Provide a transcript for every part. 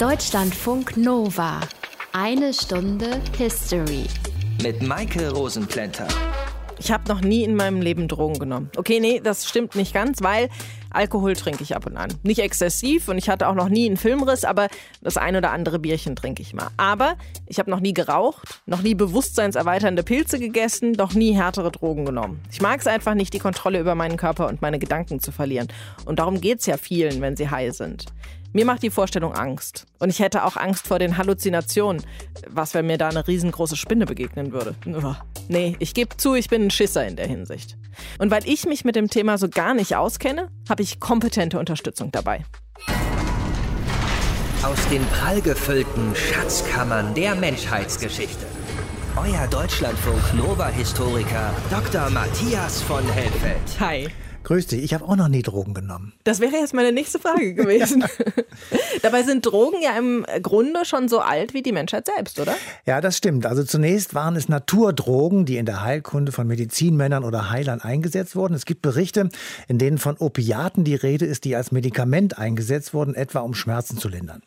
Deutschlandfunk Nova. Eine Stunde History. Mit Maike Rosenplanter. Ich habe noch nie in meinem Leben Drogen genommen. Okay, nee, das stimmt nicht ganz, weil Alkohol trinke ich ab und an. Nicht exzessiv und ich hatte auch noch nie einen Filmriss, aber das ein oder andere Bierchen trinke ich mal. Aber ich habe noch nie geraucht, noch nie bewusstseinserweiternde Pilze gegessen, noch nie härtere Drogen genommen. Ich mag es einfach nicht, die Kontrolle über meinen Körper und meine Gedanken zu verlieren. Und darum geht es ja vielen, wenn sie high sind. Mir macht die Vorstellung Angst. Und ich hätte auch Angst vor den Halluzinationen. Was, wenn mir da eine riesengroße Spinne begegnen würde? Nee, ich gebe zu, ich bin ein Schisser in der Hinsicht. Und weil ich mich mit dem Thema so gar nicht auskenne, habe ich kompetente Unterstützung dabei. Aus den prallgefüllten Schatzkammern der Menschheitsgeschichte. Euer Deutschlandfunk Nova-Historiker Dr. Matthias von Helfeld. Hi. Grüß dich, ich habe auch noch nie Drogen genommen. Das wäre jetzt meine nächste Frage gewesen. Dabei sind Drogen ja im Grunde schon so alt wie die Menschheit selbst, oder? Ja, das stimmt. Also zunächst waren es Naturdrogen, die in der Heilkunde von Medizinmännern oder Heilern eingesetzt wurden. Es gibt Berichte, in denen von Opiaten die Rede ist, die als Medikament eingesetzt wurden, etwa um Schmerzen zu lindern.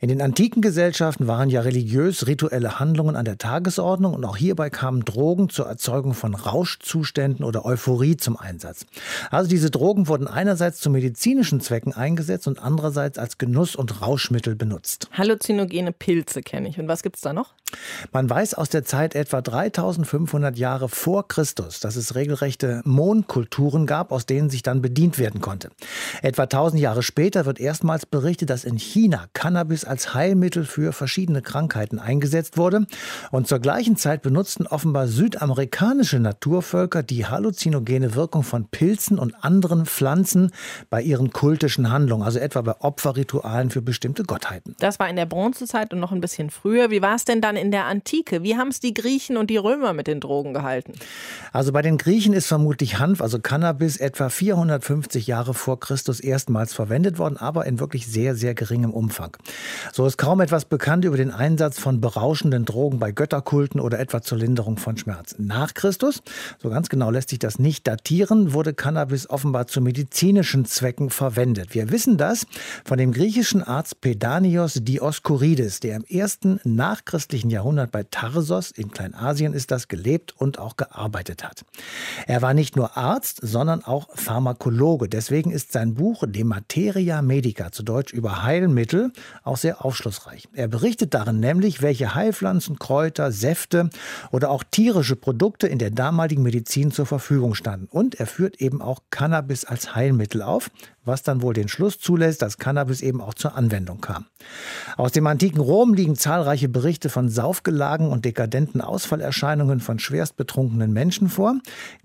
In den antiken Gesellschaften waren ja religiös rituelle Handlungen an der Tagesordnung und auch hierbei kamen Drogen zur Erzeugung von Rauschzuständen oder Euphorie zum Einsatz. Also diese Drogen wurden einerseits zu medizinischen Zwecken eingesetzt und andererseits als Genuss- und Rauschmittel benutzt. Halluzinogene Pilze kenne ich. Und was gibt es da noch? Man weiß aus der Zeit etwa 3500 Jahre vor Christus, dass es regelrechte Mohnkulturen gab, aus denen sich dann bedient werden konnte. Etwa 1000 Jahre später wird erstmals berichtet, dass in China Cannabis als Heilmittel für verschiedene Krankheiten eingesetzt wurde. Und zur gleichen Zeit benutzten offenbar südamerikanische Naturvölker die halluzinogene Wirkung von Pilzen und anderen Pflanzen bei ihren kultischen Handlungen, also etwa bei Opferritualen für bestimmte Gottheiten. Das war in der Bronzezeit und noch ein bisschen früher. Wie war es denn dann in der Antike? Wie haben es die Griechen und die Römer mit den Drogen gehalten? Also bei den Griechen ist vermutlich Hanf, also Cannabis, etwa 450 Jahre vor Christus erstmals verwendet worden, aber in wirklich sehr, sehr geringem Umfang. So ist kaum etwas bekannt über den Einsatz von berauschenden Drogen bei Götterkulten oder etwa zur Linderung von Schmerzen. Nach Christus, so ganz genau lässt sich das nicht datieren, wurde Cannabis Cannabis offenbar zu medizinischen Zwecken verwendet. Wir wissen das von dem griechischen Arzt Pedanios Dioskurides, der im ersten nachchristlichen Jahrhundert bei Tarsos in Kleinasien ist das gelebt und auch gearbeitet hat. Er war nicht nur Arzt, sondern auch Pharmakologe. Deswegen ist sein Buch De Materia Medica, zu Deutsch über Heilmittel, auch sehr aufschlussreich. Er berichtet darin nämlich, welche Heilpflanzen, Kräuter, Säfte oder auch tierische Produkte in der damaligen Medizin zur Verfügung standen. Und er führt eben auch Cannabis als Heilmittel auf, was dann wohl den Schluss zulässt, dass Cannabis eben auch zur Anwendung kam. Aus dem antiken Rom liegen zahlreiche Berichte von Saufgelagen und dekadenten Ausfallerscheinungen von schwerstbetrunkenen Menschen vor.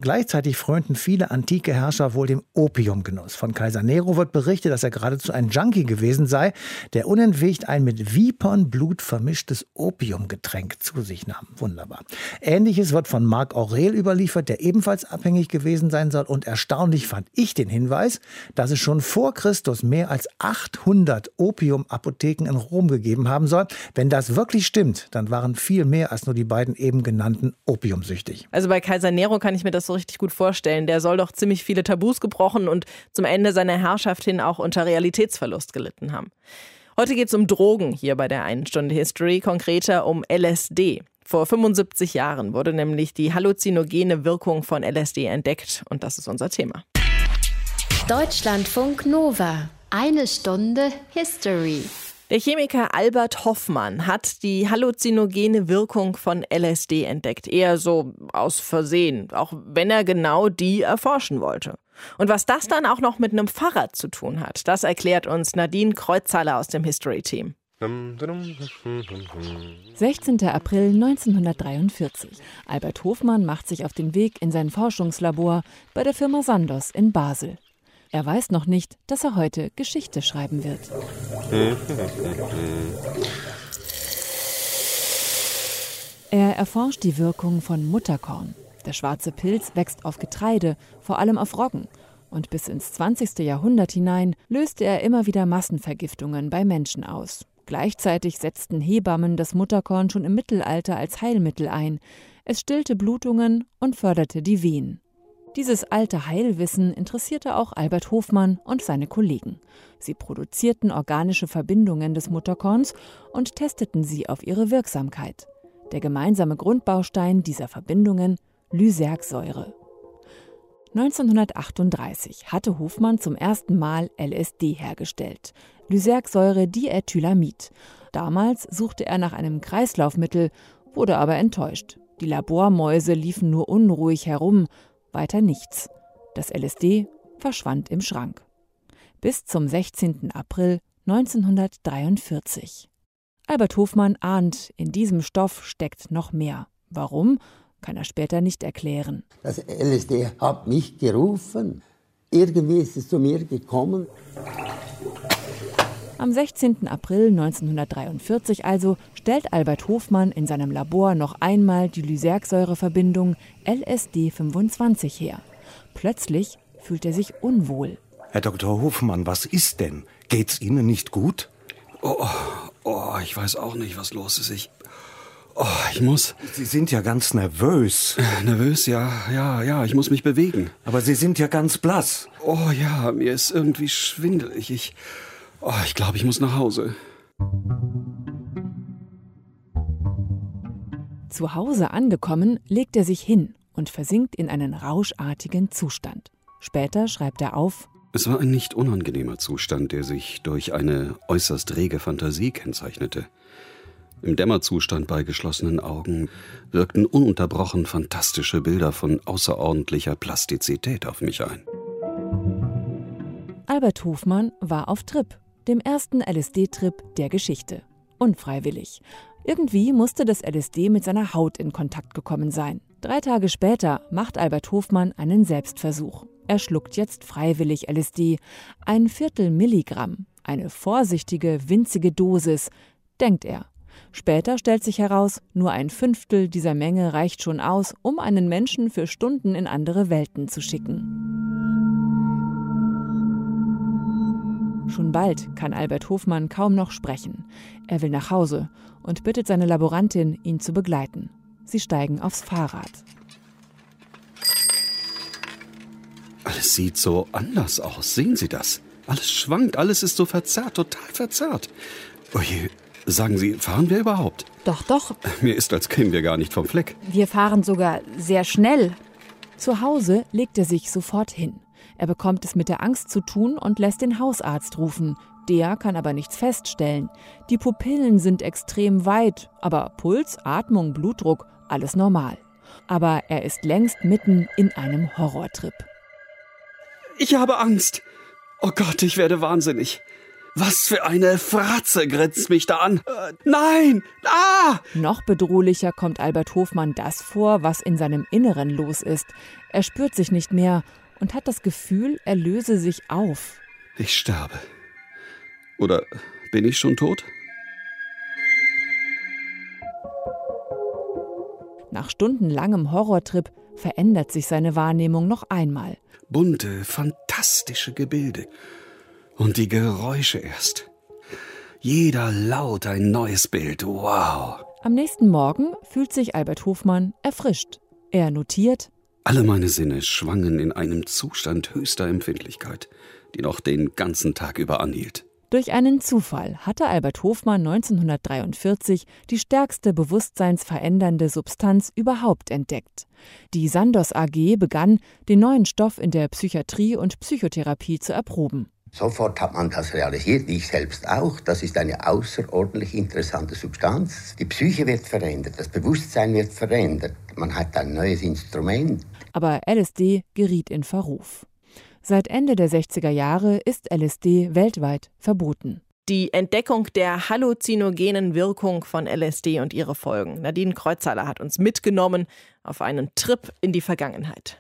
Gleichzeitig frönten viele antike Herrscher wohl dem Opiumgenuss. Von Kaiser Nero wird berichtet, dass er geradezu ein Junkie gewesen sei, der unentwegt ein mit Vipernblut vermischtes Opiumgetränk zu sich nahm. Wunderbar. Ähnliches wird von Marc Aurel überliefert, der ebenfalls abhängig gewesen sein soll und erstaunlich fand ich den Hinweis, dass es schon vor Christus mehr als 800 Opiumapotheken in Rom gegeben haben soll. Wenn das wirklich stimmt, dann waren viel mehr als nur die beiden eben genannten opiumsüchtig. Also bei Kaiser Nero kann ich mir das so richtig gut vorstellen. Der soll doch ziemlich viele Tabus gebrochen und zum Ende seiner Herrschaft hin auch unter Realitätsverlust gelitten haben. Heute geht es um Drogen hier bei der einen Stunde History, konkreter um LSD. Vor 75 Jahren wurde nämlich die halluzinogene Wirkung von LSD entdeckt und das ist unser Thema. Deutschlandfunk Nova. Eine Stunde History. Der Chemiker Albert Hoffmann hat die halluzinogene Wirkung von LSD entdeckt. Eher so aus Versehen, auch wenn er genau die erforschen wollte. Und was das dann auch noch mit einem Fahrrad zu tun hat, das erklärt uns Nadine Kreuzhaler aus dem History Team. 16. April 1943. Albert Hofmann macht sich auf den Weg in sein Forschungslabor bei der Firma Sandos in Basel. Er weiß noch nicht, dass er heute Geschichte schreiben wird. Er erforscht die Wirkung von Mutterkorn. Der schwarze Pilz wächst auf Getreide, vor allem auf Roggen. Und bis ins 20. Jahrhundert hinein löste er immer wieder Massenvergiftungen bei Menschen aus. Gleichzeitig setzten Hebammen das Mutterkorn schon im Mittelalter als Heilmittel ein. Es stillte Blutungen und förderte die Wehen. Dieses alte Heilwissen interessierte auch Albert Hofmann und seine Kollegen. Sie produzierten organische Verbindungen des Mutterkorns und testeten sie auf ihre Wirksamkeit. Der gemeinsame Grundbaustein dieser Verbindungen Lysergsäure. 1938 hatte Hofmann zum ersten Mal LSD hergestellt. Lysergsäure Diethylamid. Damals suchte er nach einem Kreislaufmittel, wurde aber enttäuscht. Die Labormäuse liefen nur unruhig herum, weiter nichts. Das LSD verschwand im Schrank. Bis zum 16. April 1943. Albert Hofmann ahnt, in diesem Stoff steckt noch mehr. Warum, kann er später nicht erklären. Das LSD hat mich gerufen. Irgendwie ist es zu mir gekommen. Am 16. April 1943 also stellt Albert Hofmann in seinem Labor noch einmal die Lysergsäureverbindung LSD-25 her. Plötzlich fühlt er sich unwohl. Herr Dr. Hofmann, was ist denn? Geht's Ihnen nicht gut? Oh, oh, ich weiß auch nicht, was los ist. Ich, oh, ich muss. Sie sind ja ganz nervös. Nervös, ja, ja, ja. Ich muss mich bewegen. Aber Sie sind ja ganz blass. Oh ja, mir ist irgendwie schwindelig. Ich, Oh, ich glaube, ich muss nach Hause. Zu Hause angekommen, legt er sich hin und versinkt in einen rauschartigen Zustand. Später schreibt er auf, es war ein nicht unangenehmer Zustand, der sich durch eine äußerst rege Fantasie kennzeichnete. Im Dämmerzustand bei geschlossenen Augen wirkten ununterbrochen fantastische Bilder von außerordentlicher Plastizität auf mich ein. Albert Hofmann war auf Trip dem ersten LSD-Trip der Geschichte. Unfreiwillig. Irgendwie musste das LSD mit seiner Haut in Kontakt gekommen sein. Drei Tage später macht Albert Hofmann einen Selbstversuch. Er schluckt jetzt freiwillig LSD. Ein Viertel Milligramm. Eine vorsichtige, winzige Dosis, denkt er. Später stellt sich heraus, nur ein Fünftel dieser Menge reicht schon aus, um einen Menschen für Stunden in andere Welten zu schicken. Schon bald kann Albert Hofmann kaum noch sprechen. Er will nach Hause und bittet seine Laborantin, ihn zu begleiten. Sie steigen aufs Fahrrad. Alles sieht so anders aus. Sehen Sie das? Alles schwankt, alles ist so verzerrt, total verzerrt. Oje, sagen Sie, fahren wir überhaupt? Doch, doch. Mir ist, als kämen wir gar nicht vom Fleck. Wir fahren sogar sehr schnell. Zu Hause legt er sich sofort hin. Er bekommt es mit der Angst zu tun und lässt den Hausarzt rufen. Der kann aber nichts feststellen. Die Pupillen sind extrem weit, aber Puls, Atmung, Blutdruck, alles normal. Aber er ist längst mitten in einem Horrortrip. Ich habe Angst. Oh Gott, ich werde wahnsinnig. Was für eine Fratze grinst mich da an. Äh, nein! Ah! Noch bedrohlicher kommt Albert Hofmann das vor, was in seinem Inneren los ist. Er spürt sich nicht mehr und hat das Gefühl, er löse sich auf. Ich sterbe. Oder bin ich schon tot? Nach stundenlangem Horrortrip verändert sich seine Wahrnehmung noch einmal. Bunte, fantastische Gebilde. Und die Geräusche erst. Jeder Laut ein neues Bild. Wow. Am nächsten Morgen fühlt sich Albert Hofmann erfrischt. Er notiert, alle meine Sinne schwangen in einem Zustand höchster Empfindlichkeit, die noch den ganzen Tag über anhielt. Durch einen Zufall hatte Albert Hofmann 1943 die stärkste bewusstseinsverändernde Substanz überhaupt entdeckt. Die Sandos AG begann, den neuen Stoff in der Psychiatrie und Psychotherapie zu erproben. Sofort hat man das realisiert, ich selbst auch. Das ist eine außerordentlich interessante Substanz. Die Psyche wird verändert, das Bewusstsein wird verändert. Man hat ein neues Instrument aber LSD geriet in Verruf. Seit Ende der 60er Jahre ist LSD weltweit verboten. Die Entdeckung der halluzinogenen Wirkung von LSD und ihre Folgen. Nadine Kreuzhaler hat uns mitgenommen auf einen Trip in die Vergangenheit.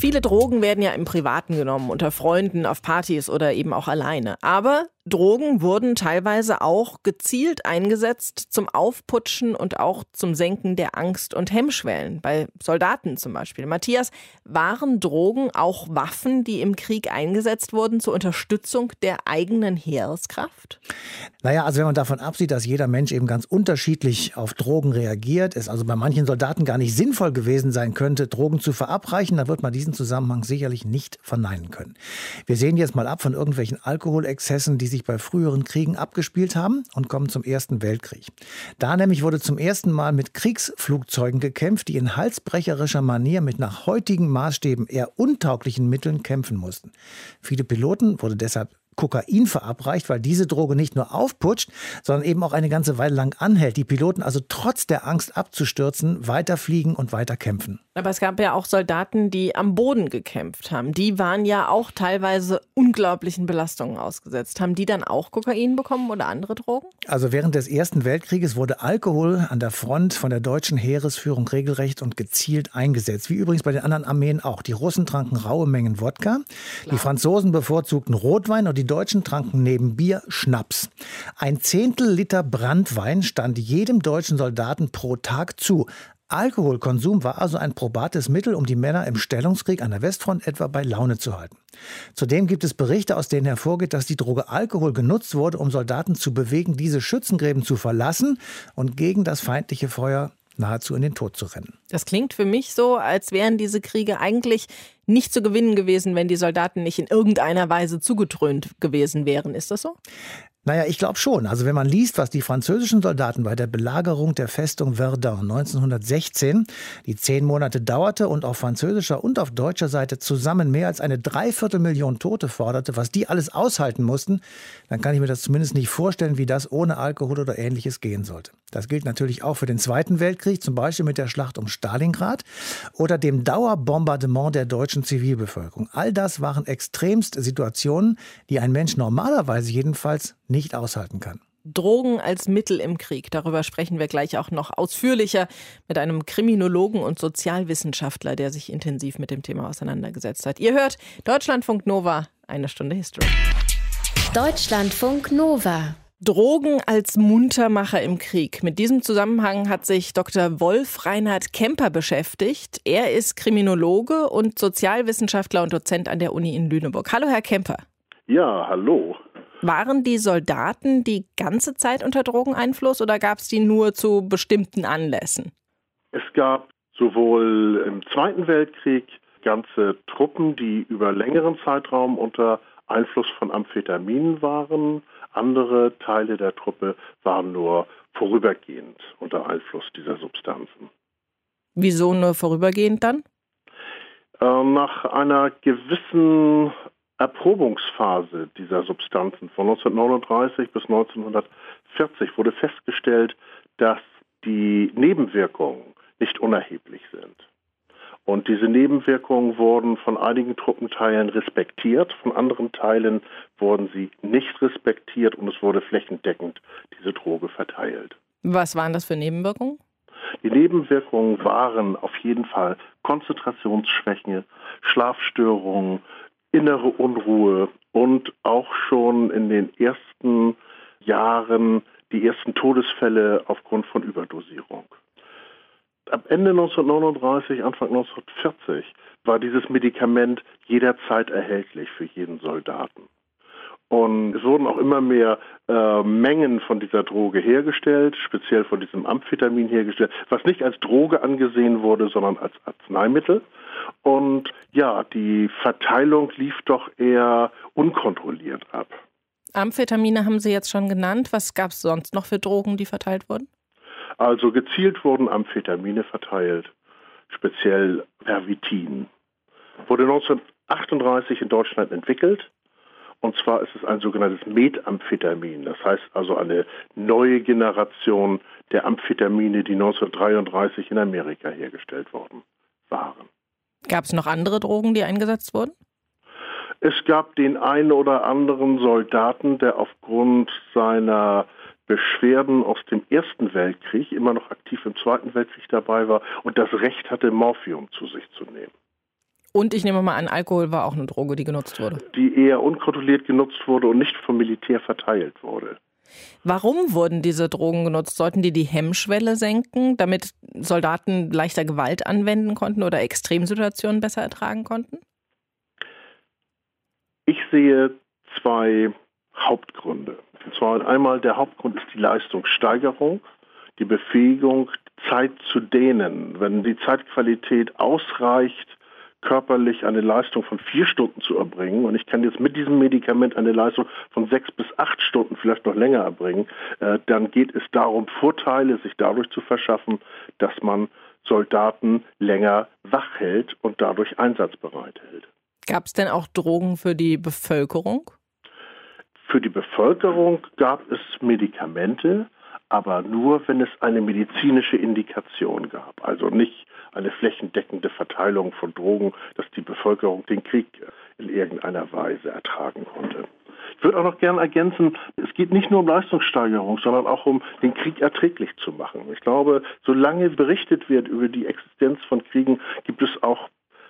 Viele Drogen werden ja im Privaten genommen, unter Freunden, auf Partys oder eben auch alleine. Aber Drogen wurden teilweise auch gezielt eingesetzt zum Aufputschen und auch zum Senken der Angst und Hemmschwellen, bei Soldaten zum Beispiel. Matthias, waren Drogen auch Waffen, die im Krieg eingesetzt wurden zur Unterstützung der eigenen Heereskraft? Naja, also wenn man davon absieht, dass jeder Mensch eben ganz unterschiedlich auf Drogen reagiert, es also bei manchen Soldaten gar nicht sinnvoll gewesen sein könnte, Drogen zu verabreichen, dann wird man diesen Zusammenhang sicherlich nicht verneinen können. Wir sehen jetzt mal ab von irgendwelchen Alkoholexzessen, die sich sich bei früheren Kriegen abgespielt haben und kommen zum Ersten Weltkrieg. Da nämlich wurde zum ersten Mal mit Kriegsflugzeugen gekämpft, die in halsbrecherischer Manier mit nach heutigen Maßstäben eher untauglichen Mitteln kämpfen mussten. Viele Piloten wurde deshalb Kokain verabreicht, weil diese Droge nicht nur aufputscht, sondern eben auch eine ganze Weile lang anhält. Die Piloten also trotz der Angst abzustürzen weiterfliegen und weiter kämpfen. Aber es gab ja auch Soldaten, die am Boden gekämpft haben. Die waren ja auch teilweise unglaublichen Belastungen ausgesetzt. Haben die dann auch Kokain bekommen oder andere Drogen? Also während des Ersten Weltkrieges wurde Alkohol an der Front von der deutschen Heeresführung regelrecht und gezielt eingesetzt. Wie übrigens bei den anderen Armeen auch. Die Russen tranken raue Mengen Wodka, Klar. die Franzosen bevorzugten Rotwein und die Deutschen tranken neben Bier Schnaps. Ein Zehntel Liter Brandwein stand jedem deutschen Soldaten pro Tag zu. Alkoholkonsum war also ein probates Mittel, um die Männer im Stellungskrieg an der Westfront etwa bei Laune zu halten. Zudem gibt es Berichte, aus denen hervorgeht, dass die Droge Alkohol genutzt wurde, um Soldaten zu bewegen, diese Schützengräben zu verlassen und gegen das feindliche Feuer nahezu in den Tod zu rennen. Das klingt für mich so, als wären diese Kriege eigentlich nicht zu gewinnen gewesen, wenn die Soldaten nicht in irgendeiner Weise zugetrönt gewesen wären. Ist das so? Naja, ich glaube schon. Also wenn man liest, was die französischen Soldaten bei der Belagerung der Festung Verdun 1916, die zehn Monate dauerte und auf französischer und auf deutscher Seite zusammen mehr als eine Dreiviertelmillion Tote forderte, was die alles aushalten mussten, dann kann ich mir das zumindest nicht vorstellen, wie das ohne Alkohol oder ähnliches gehen sollte. Das gilt natürlich auch für den Zweiten Weltkrieg, zum Beispiel mit der Schlacht um Stalingrad oder dem Dauerbombardement der deutschen Zivilbevölkerung. All das waren extremst Situationen, die ein Mensch normalerweise jedenfalls nicht aushalten kann. Drogen als Mittel im Krieg. Darüber sprechen wir gleich auch noch ausführlicher mit einem Kriminologen und Sozialwissenschaftler, der sich intensiv mit dem Thema auseinandergesetzt hat. Ihr hört Deutschlandfunk Nova, eine Stunde History. Deutschlandfunk Nova. Drogen als Muntermacher im Krieg. Mit diesem Zusammenhang hat sich Dr. Wolf Reinhard Kemper beschäftigt. Er ist Kriminologe und Sozialwissenschaftler und Dozent an der Uni in Lüneburg. Hallo, Herr Kemper. Ja, hallo. Waren die Soldaten die ganze Zeit unter Drogeneinfluss oder gab es die nur zu bestimmten Anlässen? Es gab sowohl im Zweiten Weltkrieg ganze Truppen, die über längeren Zeitraum unter Einfluss von Amphetaminen waren. Andere Teile der Truppe waren nur vorübergehend unter Einfluss dieser Substanzen. Wieso nur vorübergehend dann? Äh, nach einer gewissen Erprobungsphase dieser Substanzen von 1939 bis 1940 wurde festgestellt, dass die Nebenwirkungen nicht unerheblich sind. Und diese Nebenwirkungen wurden von einigen Truppenteilen respektiert, von anderen Teilen wurden sie nicht respektiert und es wurde flächendeckend diese Droge verteilt. Was waren das für Nebenwirkungen? Die Nebenwirkungen waren auf jeden Fall Konzentrationsschwäche, Schlafstörungen, innere Unruhe und auch schon in den ersten Jahren die ersten Todesfälle aufgrund von Überdosierung. Ab Ende 1939, Anfang 1940 war dieses Medikament jederzeit erhältlich für jeden Soldaten. Und es wurden auch immer mehr äh, Mengen von dieser Droge hergestellt, speziell von diesem Amphetamin hergestellt, was nicht als Droge angesehen wurde, sondern als Arzneimittel. Und ja, die Verteilung lief doch eher unkontrolliert ab. Amphetamine haben Sie jetzt schon genannt. Was gab es sonst noch für Drogen, die verteilt wurden? Also gezielt wurden Amphetamine verteilt, speziell Pervitin. Wurde 1938 in Deutschland entwickelt. Und zwar ist es ein sogenanntes Methamphetamin. Das heißt also eine neue Generation der Amphetamine, die 1933 in Amerika hergestellt worden waren. Gab es noch andere Drogen, die eingesetzt wurden? Es gab den einen oder anderen Soldaten, der aufgrund seiner Beschwerden aus dem Ersten Weltkrieg immer noch aktiv im Zweiten Weltkrieg dabei war und das Recht hatte, Morphium zu sich zu nehmen. Und ich nehme mal an, Alkohol war auch eine Droge, die genutzt wurde. Die eher unkontrolliert genutzt wurde und nicht vom Militär verteilt wurde. Warum wurden diese Drogen genutzt? Sollten die die Hemmschwelle senken, damit Soldaten leichter Gewalt anwenden konnten oder Extremsituationen besser ertragen konnten? Ich sehe zwei Hauptgründe. Und zwar einmal der Hauptgrund ist die Leistungssteigerung, die Befähigung, Zeit zu dehnen. Wenn die Zeitqualität ausreicht, körperlich eine Leistung von vier Stunden zu erbringen und ich kann jetzt mit diesem Medikament eine Leistung von sechs bis acht Stunden vielleicht noch länger erbringen, äh, dann geht es darum, Vorteile sich dadurch zu verschaffen, dass man Soldaten länger wach hält und dadurch einsatzbereit hält. Gab es denn auch Drogen für die Bevölkerung? Für die Bevölkerung gab es Medikamente, aber nur, wenn es eine medizinische Indikation gab. Also nicht eine flächendeckende Verteilung von Drogen, dass die Bevölkerung den Krieg in irgendeiner Weise ertragen konnte. Ich würde auch noch gerne ergänzen, es geht nicht nur um Leistungssteigerung, sondern auch um den Krieg erträglich zu machen. Ich glaube, solange berichtet wird über die Existenz von Kriegen, gibt es auch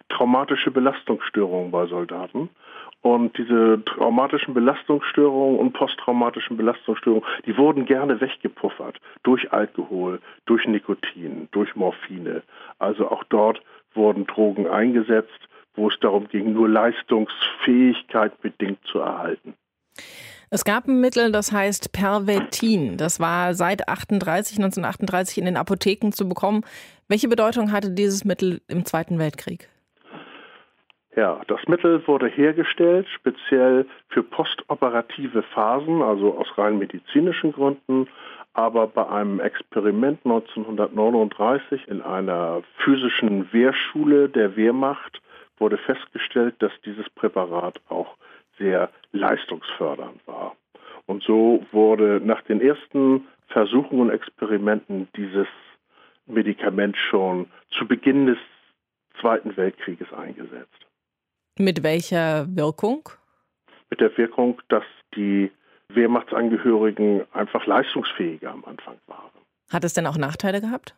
traumatische Belastungsstörungen bei Soldaten. Und diese traumatischen Belastungsstörungen und posttraumatischen Belastungsstörungen, die wurden gerne weggepuffert durch Alkohol, durch Nikotin, durch Morphine. Also auch dort wurden Drogen eingesetzt, wo es darum ging, nur Leistungsfähigkeit bedingt zu erhalten. Es gab ein Mittel, das heißt Pervetin. Das war seit 38, 1938 in den Apotheken zu bekommen. Welche Bedeutung hatte dieses Mittel im Zweiten Weltkrieg? Ja, das Mittel wurde hergestellt speziell für postoperative Phasen, also aus rein medizinischen Gründen. Aber bei einem Experiment 1939 in einer physischen Wehrschule der Wehrmacht wurde festgestellt, dass dieses Präparat auch sehr leistungsfördernd war. Und so wurde nach den ersten Versuchen und Experimenten dieses Medikament schon zu Beginn des Zweiten Weltkrieges eingesetzt. Mit welcher Wirkung? Mit der Wirkung, dass die Wehrmachtsangehörigen einfach leistungsfähiger am Anfang waren. Hat es denn auch Nachteile gehabt?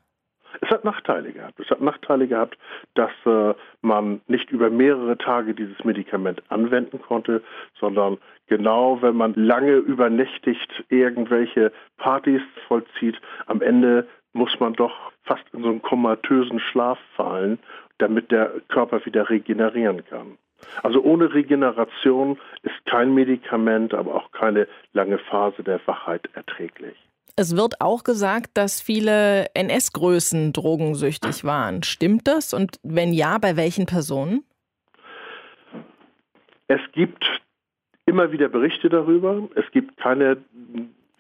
Es hat Nachteile gehabt. Es hat Nachteile gehabt, dass äh, man nicht über mehrere Tage dieses Medikament anwenden konnte, sondern genau, wenn man lange übernächtigt irgendwelche Partys vollzieht, am Ende muss man doch fast in so einen komatösen Schlaf fallen, damit der Körper wieder regenerieren kann. Also ohne Regeneration ist kein Medikament, aber auch keine lange Phase der Wachheit erträglich. Es wird auch gesagt, dass viele NS-Größen drogensüchtig waren. Stimmt das? Und wenn ja, bei welchen Personen? Es gibt immer wieder Berichte darüber. Es gibt keine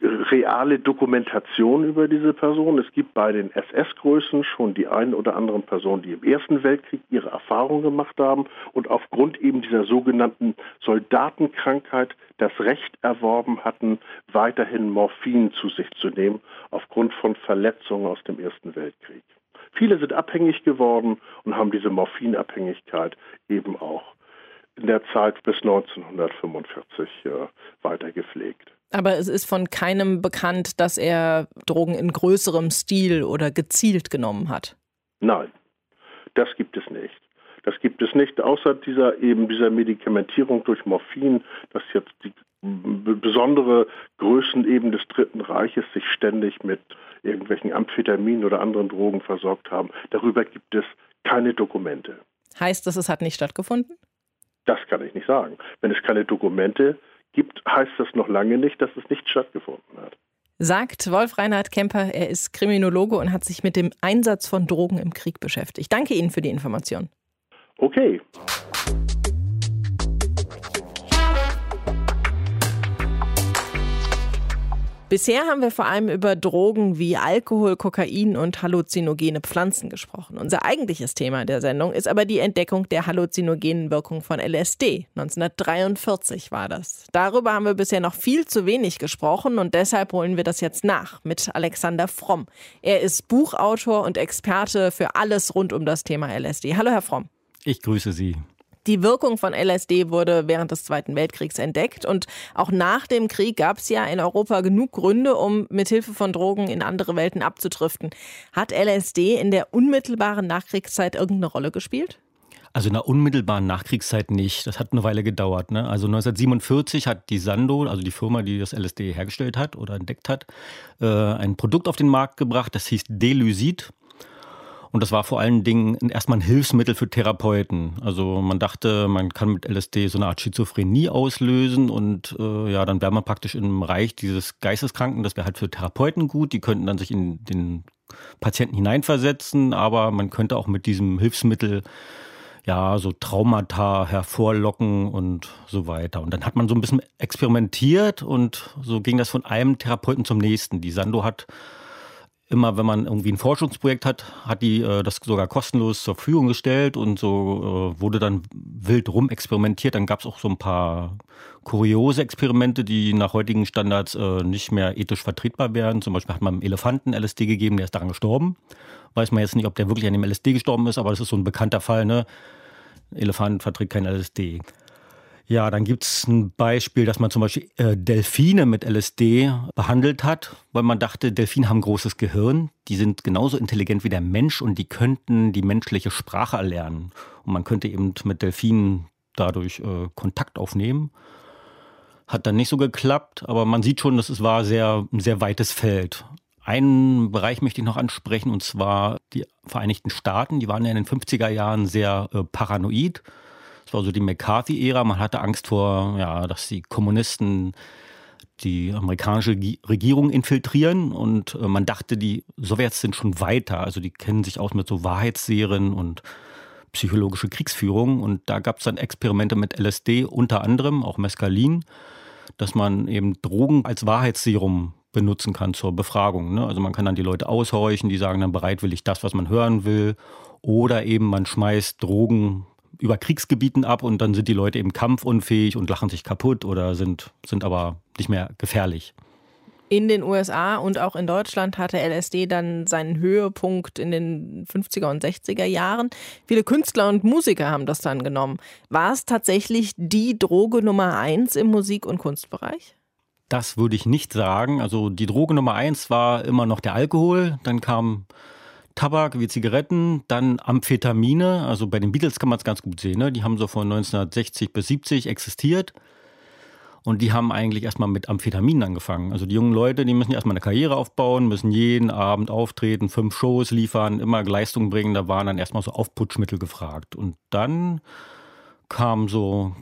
reale Dokumentation über diese Person. Es gibt bei den SS-Größen schon die ein oder anderen Personen, die im Ersten Weltkrieg ihre Erfahrungen gemacht haben und aufgrund eben dieser sogenannten Soldatenkrankheit das Recht erworben hatten, weiterhin Morphin zu sich zu nehmen, aufgrund von Verletzungen aus dem Ersten Weltkrieg. Viele sind abhängig geworden und haben diese Morphinabhängigkeit eben auch in der Zeit bis 1945 äh, weiter gepflegt. Aber es ist von keinem bekannt, dass er Drogen in größerem Stil oder gezielt genommen hat. Nein, das gibt es nicht. Das gibt es nicht, außer dieser eben dieser Medikamentierung durch Morphin, dass jetzt die besondere Größen eben des Dritten Reiches sich ständig mit irgendwelchen Amphetaminen oder anderen Drogen versorgt haben. Darüber gibt es keine Dokumente. Heißt das, es hat nicht stattgefunden? Das kann ich nicht sagen. Wenn es keine Dokumente gibt, heißt das noch lange nicht, dass es nicht stattgefunden hat. Sagt Wolf Reinhard Kemper, er ist Kriminologe und hat sich mit dem Einsatz von Drogen im Krieg beschäftigt. Danke Ihnen für die Information. Okay. Bisher haben wir vor allem über Drogen wie Alkohol, Kokain und halluzinogene Pflanzen gesprochen. Unser eigentliches Thema der Sendung ist aber die Entdeckung der halluzinogenen Wirkung von LSD. 1943 war das. Darüber haben wir bisher noch viel zu wenig gesprochen und deshalb holen wir das jetzt nach mit Alexander Fromm. Er ist Buchautor und Experte für alles rund um das Thema LSD. Hallo, Herr Fromm. Ich grüße Sie. Die Wirkung von LSD wurde während des Zweiten Weltkriegs entdeckt und auch nach dem Krieg gab es ja in Europa genug Gründe, um mithilfe von Drogen in andere Welten abzudriften. Hat LSD in der unmittelbaren Nachkriegszeit irgendeine Rolle gespielt? Also in der unmittelbaren Nachkriegszeit nicht. Das hat eine Weile gedauert. Ne? Also 1947 hat die Sando, also die Firma, die das LSD hergestellt hat oder entdeckt hat, äh, ein Produkt auf den Markt gebracht, das hieß Delusid. Und das war vor allen Dingen erstmal ein Hilfsmittel für Therapeuten. Also man dachte, man kann mit LSD so eine Art Schizophrenie auslösen und äh, ja, dann wäre man praktisch im Reich dieses Geisteskranken. Das wäre halt für Therapeuten gut. Die könnten dann sich in den Patienten hineinversetzen, aber man könnte auch mit diesem Hilfsmittel ja, so Traumata hervorlocken und so weiter. Und dann hat man so ein bisschen experimentiert und so ging das von einem Therapeuten zum nächsten. Die Sando hat immer, wenn man irgendwie ein Forschungsprojekt hat, hat die äh, das sogar kostenlos zur Verfügung gestellt und so äh, wurde dann wild rum experimentiert. Dann gab es auch so ein paar kuriose Experimente, die nach heutigen Standards äh, nicht mehr ethisch vertretbar wären. Zum Beispiel hat man einem Elefanten LSD gegeben, der ist daran gestorben. Weiß man jetzt nicht, ob der wirklich an dem LSD gestorben ist, aber das ist so ein bekannter Fall. Ne? Elefant verträgt kein LSD. Ja, dann gibt es ein Beispiel, dass man zum Beispiel äh, Delfine mit LSD behandelt hat, weil man dachte, Delfine haben großes Gehirn, die sind genauso intelligent wie der Mensch und die könnten die menschliche Sprache erlernen. Und man könnte eben mit Delfinen dadurch äh, Kontakt aufnehmen. Hat dann nicht so geklappt, aber man sieht schon, dass es war sehr, ein sehr weites Feld. Einen Bereich möchte ich noch ansprechen, und zwar die Vereinigten Staaten. Die waren ja in den 50er Jahren sehr äh, paranoid das war so die McCarthy-Ära. Man hatte Angst vor, ja, dass die Kommunisten die amerikanische Regierung infiltrieren und äh, man dachte, die Sowjets sind schon weiter. Also die kennen sich aus mit so Wahrheitsserien und psychologische Kriegsführung. Und da gab es dann Experimente mit LSD, unter anderem auch Mescalin, dass man eben Drogen als Wahrheitsserum benutzen kann zur Befragung. Ne? Also man kann dann die Leute aushorchen, die sagen dann bereitwillig das, was man hören will. Oder eben man schmeißt Drogen über Kriegsgebieten ab und dann sind die Leute eben kampfunfähig und lachen sich kaputt oder sind, sind aber nicht mehr gefährlich. In den USA und auch in Deutschland hatte LSD dann seinen Höhepunkt in den 50er und 60er Jahren. Viele Künstler und Musiker haben das dann genommen. War es tatsächlich die Droge Nummer eins im Musik- und Kunstbereich? Das würde ich nicht sagen. Also die Droge Nummer eins war immer noch der Alkohol. Dann kam Tabak wie Zigaretten, dann Amphetamine. Also bei den Beatles kann man es ganz gut sehen. Ne? Die haben so von 1960 bis 70 existiert. Und die haben eigentlich erstmal mit Amphetaminen angefangen. Also die jungen Leute, die müssen erstmal eine Karriere aufbauen, müssen jeden Abend auftreten, fünf Shows liefern, immer Leistung bringen. Da waren dann erstmal so Aufputschmittel gefragt. Und dann kam so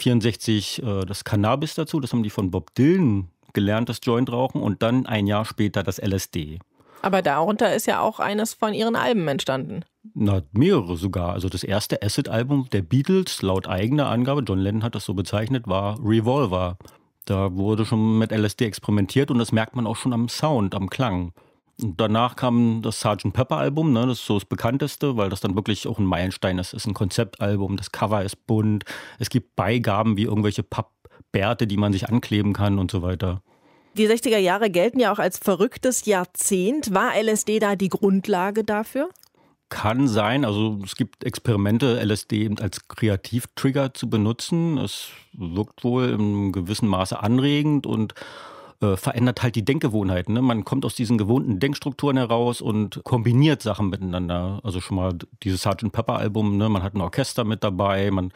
64 äh, das Cannabis dazu. Das haben die von Bob Dylan gelernt, das Joint rauchen. Und dann ein Jahr später das LSD. Aber darunter ist ja auch eines von ihren Alben entstanden. Na, mehrere sogar. Also das erste Acid-Album der Beatles, laut eigener Angabe, John Lennon hat das so bezeichnet, war Revolver. Da wurde schon mit LSD experimentiert und das merkt man auch schon am Sound, am Klang. Und danach kam das Sgt. Pepper Album, ne, das ist so das bekannteste, weil das dann wirklich auch ein Meilenstein ist. Es ist ein Konzeptalbum, das Cover ist bunt, es gibt Beigaben wie irgendwelche Pappbärte, die man sich ankleben kann und so weiter. Die 60er Jahre gelten ja auch als verrücktes Jahrzehnt. War LSD da die Grundlage dafür? Kann sein. Also es gibt Experimente, LSD als Kreativtrigger zu benutzen. Es wirkt wohl im gewissen Maße anregend und äh, verändert halt die Denkgewohnheiten. Ne? Man kommt aus diesen gewohnten Denkstrukturen heraus und kombiniert Sachen miteinander. Also schon mal dieses Sgt. Pepper Album, ne? man hat ein Orchester mit dabei, man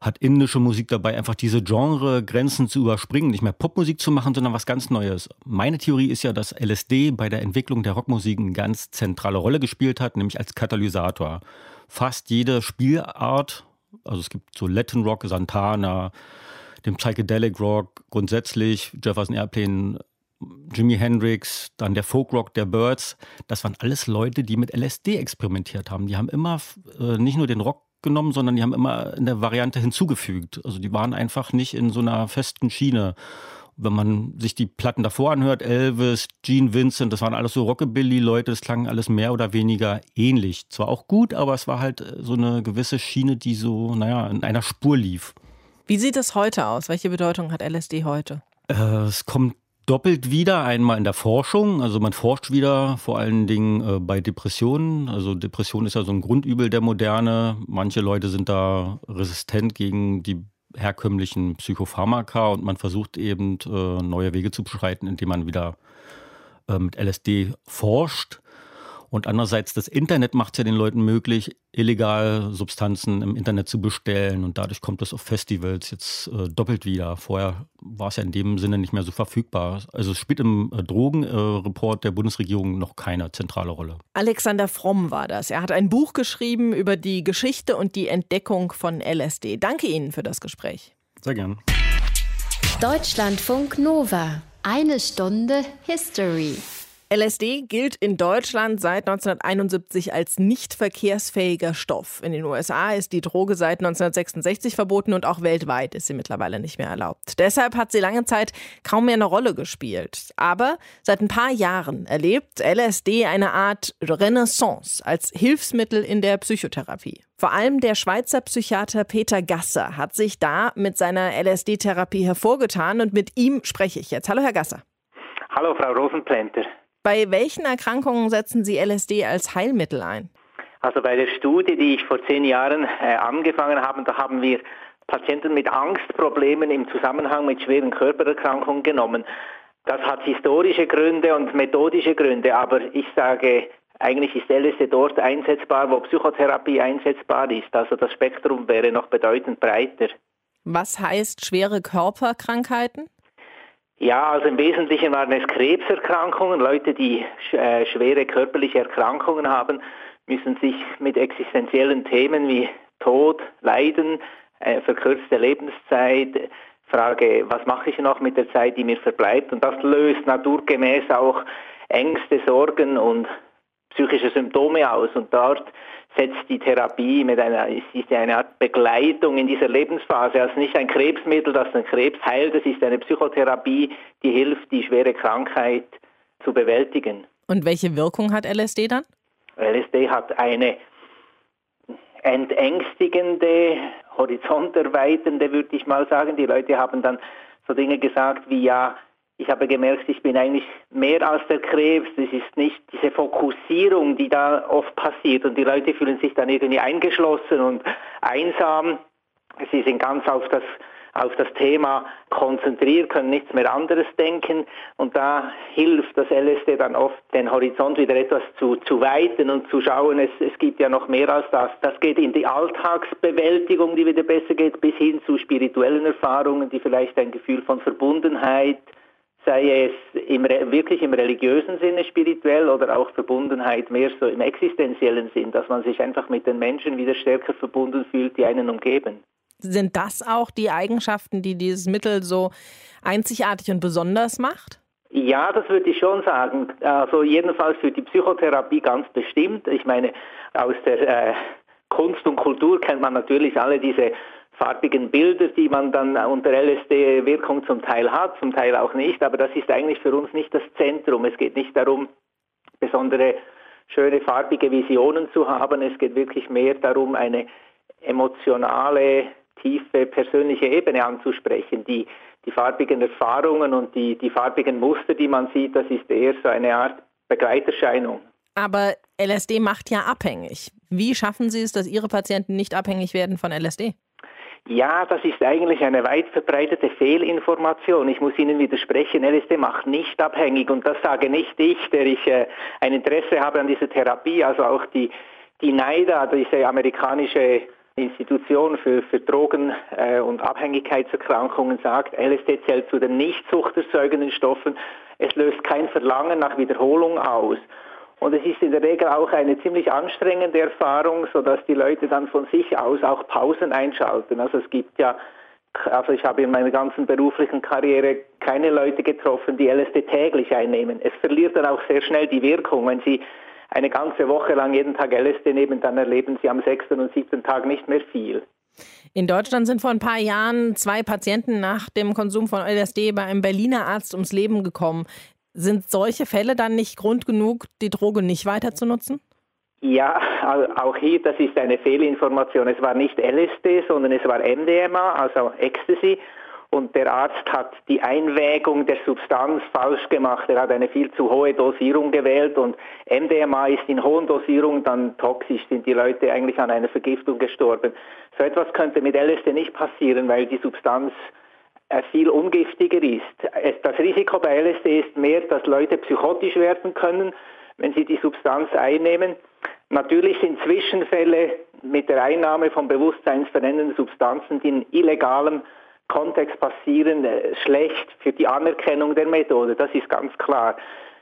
hat indische Musik dabei, einfach diese Genre-Grenzen zu überspringen, nicht mehr Popmusik zu machen, sondern was ganz Neues. Meine Theorie ist ja, dass LSD bei der Entwicklung der Rockmusik eine ganz zentrale Rolle gespielt hat, nämlich als Katalysator. Fast jede Spielart, also es gibt so Latin Rock, Santana, dem Psychedelic Rock grundsätzlich, Jefferson Airplane, Jimi Hendrix, dann der Folk Rock der Birds, das waren alles Leute, die mit LSD experimentiert haben. Die haben immer äh, nicht nur den Rock genommen, sondern die haben immer eine Variante hinzugefügt. Also die waren einfach nicht in so einer festen Schiene. Wenn man sich die Platten davor anhört, Elvis, Gene Vincent, das waren alles so Rockabilly-Leute, das klang alles mehr oder weniger ähnlich. Zwar auch gut, aber es war halt so eine gewisse Schiene, die so, naja, in einer Spur lief. Wie sieht es heute aus? Welche Bedeutung hat LSD heute? Äh, es kommt doppelt wieder. Einmal in der Forschung, also man forscht wieder vor allen Dingen äh, bei Depressionen. Also Depression ist ja so ein Grundübel der Moderne. Manche Leute sind da resistent gegen die herkömmlichen Psychopharmaka und man versucht eben äh, neue Wege zu beschreiten, indem man wieder äh, mit LSD forscht. Und andererseits, das Internet macht es ja den Leuten möglich, illegal Substanzen im Internet zu bestellen. Und dadurch kommt es auf Festivals jetzt äh, doppelt wieder. Vorher war es ja in dem Sinne nicht mehr so verfügbar. Also es spielt im äh, Drogenreport der Bundesregierung noch keine zentrale Rolle. Alexander Fromm war das. Er hat ein Buch geschrieben über die Geschichte und die Entdeckung von LSD. Danke Ihnen für das Gespräch. Sehr gern. Deutschlandfunk Nova. Eine Stunde History. LSD gilt in Deutschland seit 1971 als nicht verkehrsfähiger Stoff. In den USA ist die Droge seit 1966 verboten und auch weltweit ist sie mittlerweile nicht mehr erlaubt. Deshalb hat sie lange Zeit kaum mehr eine Rolle gespielt. Aber seit ein paar Jahren erlebt LSD eine Art Renaissance als Hilfsmittel in der Psychotherapie. Vor allem der Schweizer Psychiater Peter Gasser hat sich da mit seiner LSD-Therapie hervorgetan und mit ihm spreche ich jetzt. Hallo, Herr Gasser. Hallo, Frau Rosenplänter. Bei welchen Erkrankungen setzen Sie LSD als Heilmittel ein? Also bei der Studie, die ich vor zehn Jahren äh, angefangen habe, da haben wir Patienten mit Angstproblemen im Zusammenhang mit schweren Körpererkrankungen genommen. Das hat historische Gründe und methodische Gründe, aber ich sage, eigentlich ist LSD dort einsetzbar, wo Psychotherapie einsetzbar ist. Also das Spektrum wäre noch bedeutend breiter. Was heißt schwere Körperkrankheiten? Ja, also im Wesentlichen waren es Krebserkrankungen. Leute, die äh, schwere körperliche Erkrankungen haben, müssen sich mit existenziellen Themen wie Tod, Leiden, äh, verkürzte Lebenszeit, Frage, was mache ich noch mit der Zeit, die mir verbleibt? Und das löst naturgemäß auch Ängste, Sorgen und psychische Symptome aus. Und dort setzt die Therapie mit einer, es ist eine Art Begleitung in dieser Lebensphase. Also nicht ein Krebsmittel, das den Krebs heilt, es ist eine Psychotherapie, die hilft, die schwere Krankheit zu bewältigen. Und welche Wirkung hat LSD dann? LSD hat eine entängstigende, horizonterweiternde, würde ich mal sagen. Die Leute haben dann so Dinge gesagt wie, ja, ich habe gemerkt, ich bin eigentlich mehr als der Krebs. Das ist nicht diese Fokussierung, die da oft passiert. Und die Leute fühlen sich dann irgendwie eingeschlossen und einsam. Sie sind ganz auf das, auf das Thema konzentriert, können nichts mehr anderes denken. Und da hilft das LSD dann oft, den Horizont wieder etwas zu, zu weiten und zu schauen, es, es gibt ja noch mehr als das. Das geht in die Alltagsbewältigung, die wieder besser geht, bis hin zu spirituellen Erfahrungen, die vielleicht ein Gefühl von Verbundenheit, sei es im, wirklich im religiösen Sinne spirituell oder auch Verbundenheit mehr so im existenziellen Sinn, dass man sich einfach mit den Menschen wieder stärker verbunden fühlt, die einen umgeben. Sind das auch die Eigenschaften, die dieses Mittel so einzigartig und besonders macht? Ja, das würde ich schon sagen. Also jedenfalls für die Psychotherapie ganz bestimmt. Ich meine, aus der äh, Kunst und Kultur kennt man natürlich alle diese farbigen Bilder, die man dann unter LSD-Wirkung zum Teil hat, zum Teil auch nicht. Aber das ist eigentlich für uns nicht das Zentrum. Es geht nicht darum, besondere schöne farbige Visionen zu haben. Es geht wirklich mehr darum, eine emotionale, tiefe, persönliche Ebene anzusprechen. Die, die farbigen Erfahrungen und die, die farbigen Muster, die man sieht, das ist eher so eine Art Begleiterscheinung. Aber LSD macht ja abhängig. Wie schaffen Sie es, dass Ihre Patienten nicht abhängig werden von LSD? Ja, das ist eigentlich eine weit verbreitete Fehlinformation. Ich muss Ihnen widersprechen, LSD macht nicht abhängig und das sage nicht ich, der ich äh, ein Interesse habe an dieser Therapie. Also auch die, die NIDA, diese amerikanische Institution für, für Drogen- äh, und Abhängigkeitserkrankungen sagt, LSD zählt zu den nicht suchterzeugenden Stoffen. Es löst kein Verlangen nach Wiederholung aus. Und es ist in der Regel auch eine ziemlich anstrengende Erfahrung, sodass die Leute dann von sich aus auch Pausen einschalten. Also es gibt ja, also ich habe in meiner ganzen beruflichen Karriere keine Leute getroffen, die LSD täglich einnehmen. Es verliert dann auch sehr schnell die Wirkung. Wenn Sie eine ganze Woche lang jeden Tag LSD nehmen, dann erleben Sie am sechsten und siebten Tag nicht mehr viel. In Deutschland sind vor ein paar Jahren zwei Patienten nach dem Konsum von LSD bei einem Berliner Arzt ums Leben gekommen. Sind solche Fälle dann nicht Grund genug, die Droge nicht weiter zu nutzen? Ja, auch hier, das ist eine Fehlinformation. Es war nicht LSD, sondern es war MDMA, also Ecstasy. Und der Arzt hat die Einwägung der Substanz falsch gemacht. Er hat eine viel zu hohe Dosierung gewählt und MDMA ist in hohen Dosierungen dann toxisch, sind die Leute eigentlich an einer Vergiftung gestorben. So etwas könnte mit LSD nicht passieren, weil die Substanz viel ungiftiger ist. Das Risiko bei LSD ist mehr, dass Leute psychotisch werden können, wenn sie die Substanz einnehmen. Natürlich sind Zwischenfälle mit der Einnahme von bewusstseinsverändernden Substanzen, die in illegalem Kontext passieren, äh, schlecht für die Anerkennung der Methode. Das ist ganz klar.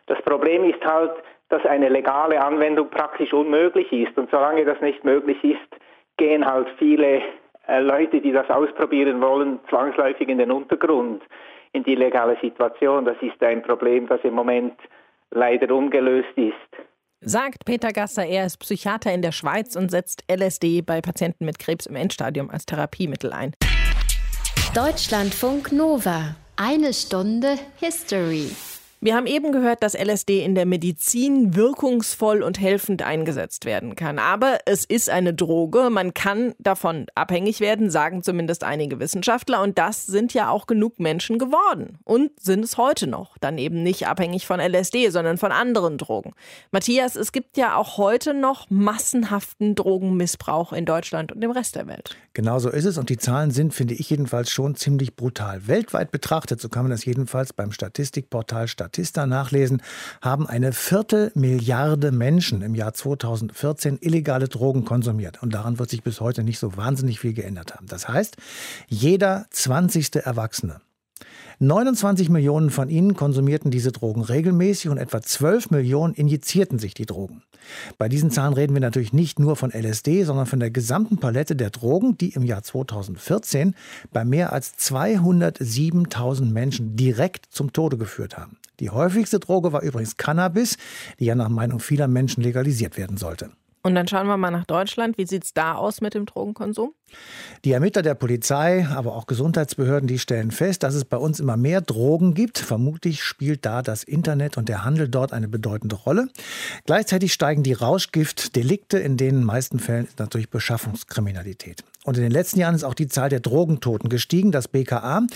Das Problem ist halt, dass eine legale Anwendung praktisch unmöglich ist. Und solange das nicht möglich ist, gehen halt viele äh, Leute, die das ausprobieren wollen, zwangsläufig in den Untergrund, in die legale Situation. Das ist ein Problem, das im Moment leider ungelöst ist. Sagt Peter Gasser, er ist Psychiater in der Schweiz und setzt LSD bei Patienten mit Krebs im Endstadium als Therapiemittel ein. Deutschlandfunk Nova. Eine Stunde History. Wir haben eben gehört, dass LSD in der Medizin wirkungsvoll und helfend eingesetzt werden kann. Aber es ist eine Droge. Man kann davon abhängig werden, sagen zumindest einige Wissenschaftler. Und das sind ja auch genug Menschen geworden. Und sind es heute noch. Dann eben nicht abhängig von LSD, sondern von anderen Drogen. Matthias, es gibt ja auch heute noch massenhaften Drogenmissbrauch in Deutschland und im Rest der Welt. Genau so ist es. Und die Zahlen sind, finde ich jedenfalls, schon ziemlich brutal. Weltweit betrachtet, so kann man das jedenfalls beim Statistikportal Statistik Statista nachlesen, haben eine Viertelmilliarde Menschen im Jahr 2014 illegale Drogen konsumiert. Und daran wird sich bis heute nicht so wahnsinnig viel geändert haben. Das heißt, jeder 20. Erwachsene 29 Millionen von ihnen konsumierten diese Drogen regelmäßig und etwa 12 Millionen injizierten sich die Drogen. Bei diesen Zahlen reden wir natürlich nicht nur von LSD, sondern von der gesamten Palette der Drogen, die im Jahr 2014 bei mehr als 207.000 Menschen direkt zum Tode geführt haben. Die häufigste Droge war übrigens Cannabis, die ja nach Meinung vieler Menschen legalisiert werden sollte. Und dann schauen wir mal nach Deutschland. Wie sieht es da aus mit dem Drogenkonsum? Die Ermittler der Polizei, aber auch Gesundheitsbehörden, die stellen fest, dass es bei uns immer mehr Drogen gibt. Vermutlich spielt da das Internet und der Handel dort eine bedeutende Rolle. Gleichzeitig steigen die Rauschgiftdelikte, in den meisten Fällen natürlich Beschaffungskriminalität. Und in den letzten Jahren ist auch die Zahl der Drogentoten gestiegen. Das BKA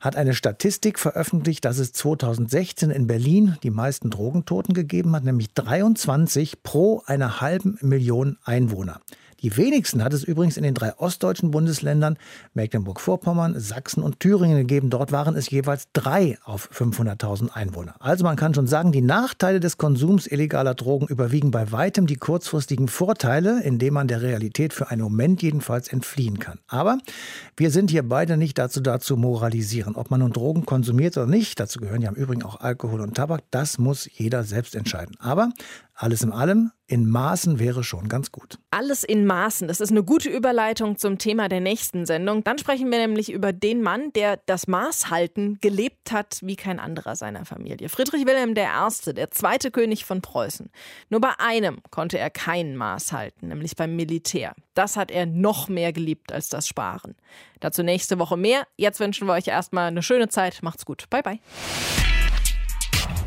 hat eine Statistik veröffentlicht, dass es 2016 in Berlin die meisten Drogentoten gegeben hat, nämlich 23 pro einer halben Million Einwohner. Die wenigsten hat es übrigens in den drei ostdeutschen Bundesländern Mecklenburg-Vorpommern, Sachsen und Thüringen gegeben. Dort waren es jeweils drei auf 500.000 Einwohner. Also man kann schon sagen, die Nachteile des Konsums illegaler Drogen überwiegen bei weitem die kurzfristigen Vorteile, indem man der Realität für einen Moment jedenfalls entfliehen kann. Aber wir sind hier beide nicht dazu da zu moralisieren. Ob man nun Drogen konsumiert oder nicht, dazu gehören ja im Übrigen auch Alkohol und Tabak, das muss jeder selbst entscheiden. Aber alles in allem, in Maßen wäre schon ganz gut. Alles in Maßen, das ist eine gute Überleitung zum Thema der nächsten Sendung. Dann sprechen wir nämlich über den Mann, der das Maßhalten gelebt hat wie kein anderer seiner Familie. Friedrich Wilhelm I., der zweite König von Preußen. Nur bei einem konnte er kein Maß halten, nämlich beim Militär. Das hat er noch mehr geliebt als das Sparen. Dazu nächste Woche mehr. Jetzt wünschen wir euch erstmal eine schöne Zeit. Macht's gut. Bye, bye.